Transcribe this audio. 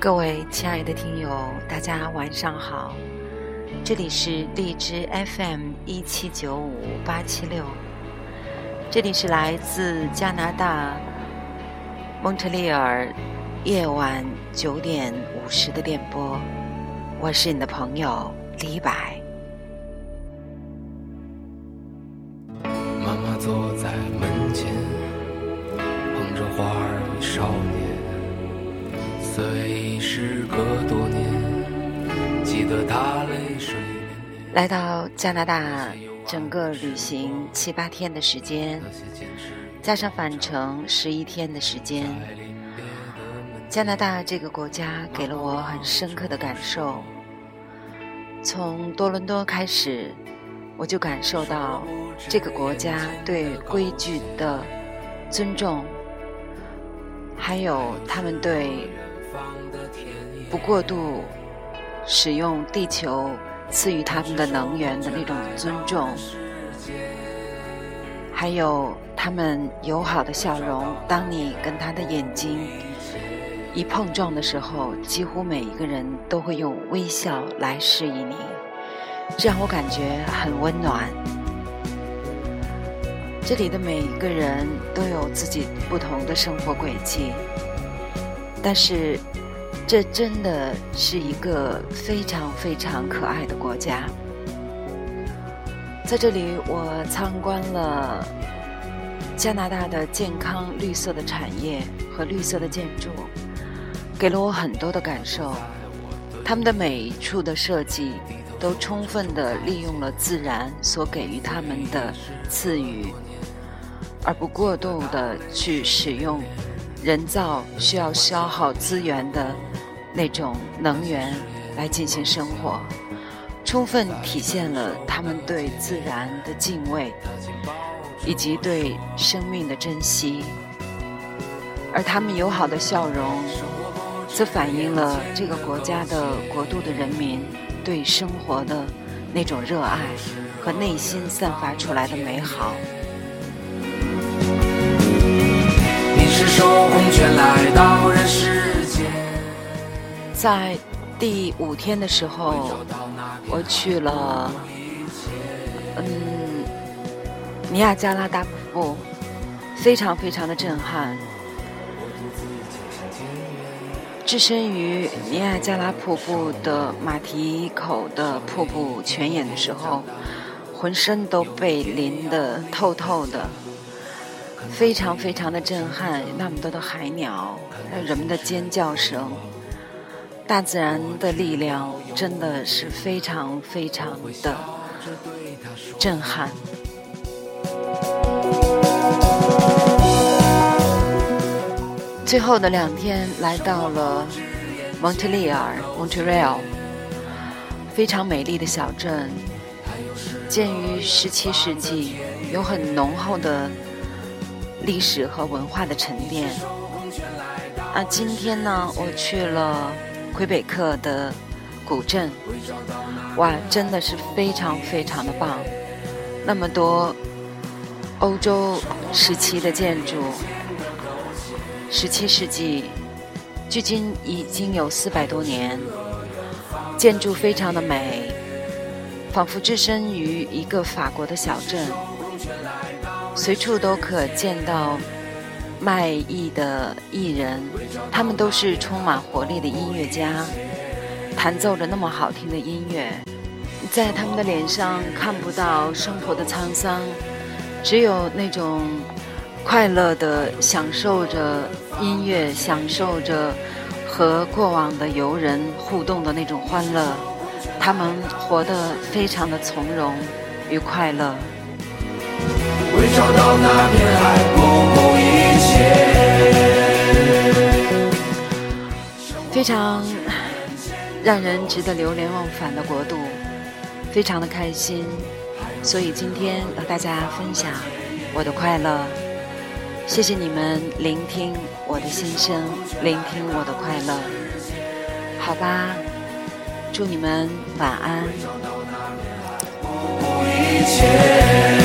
各位亲爱的听友，大家晚上好，这里是荔枝 FM 一七九五八七六，这里是来自加拿大蒙特利尔夜晚九点五十的电波，我是你的朋友李白。坐在门前，捧着花儿与少年。虽时隔多年，记得他泪水涟涟。来到加拿大，整个旅行七八天的时间，加上返程十一天的时间，加拿大这个国家给了我很深刻的感受。从多伦多开始，我就感受到这个国家对规矩的尊重，还有他们对不过度使用地球赐予他们的能源的那种尊重，还有他们友好的笑容。当你跟他的眼睛一碰撞的时候，几乎每一个人都会用微笑来示意你，这让我感觉很温暖。这里的每一个人都有自己不同的生活轨迹，但是。这真的是一个非常非常可爱的国家。在这里，我参观了加拿大的健康绿色的产业和绿色的建筑，给了我很多的感受。他们的每一处的设计都充分的利用了自然所给予他们的赐予，而不过度的去使用人造需要消耗资源的。那种能源来进行生活，充分体现了他们对自然的敬畏，以及对生命的珍惜。而他们友好的笑容，则反映了这个国家的国度的人民对生活的那种热爱和内心散发出来的美好。你是手空拳来到人世。在第五天的时候，我去了，嗯，尼亚加拉大瀑布，非常非常的震撼。置身于尼亚加拉瀑布的马蹄口的瀑布泉眼的时候，浑身都被淋得透透的，非常非常的震撼。那么多的海鸟，还有人们的尖叫声。大自然的力量真的是非常非常的震撼。最后的两天来到了蒙特利尔 （Montreal），非常美丽的小镇，建于十七世纪，有很浓厚的历史和文化的沉淀。啊，今天呢，我去了。魁北克的古镇，哇，真的是非常非常的棒！那么多欧洲时期的建筑，十七世纪，距今已经有四百多年，建筑非常的美，仿佛置身于一个法国的小镇，随处都可见到。卖艺的艺人，他们都是充满活力的音乐家，弹奏着那么好听的音乐，在他们的脸上看不到生活的沧桑，只有那种快乐的享受着音乐，享受着和过往的游人互动的那种欢乐。他们活得非常的从容与快乐。为找到那片海，不顾一切。非常让人值得流连忘返的国度，非常的开心，所以今天和大家分享我的快乐。谢谢你们聆听我的心声，聆听我的快乐。好吧，祝你们晚安。一切。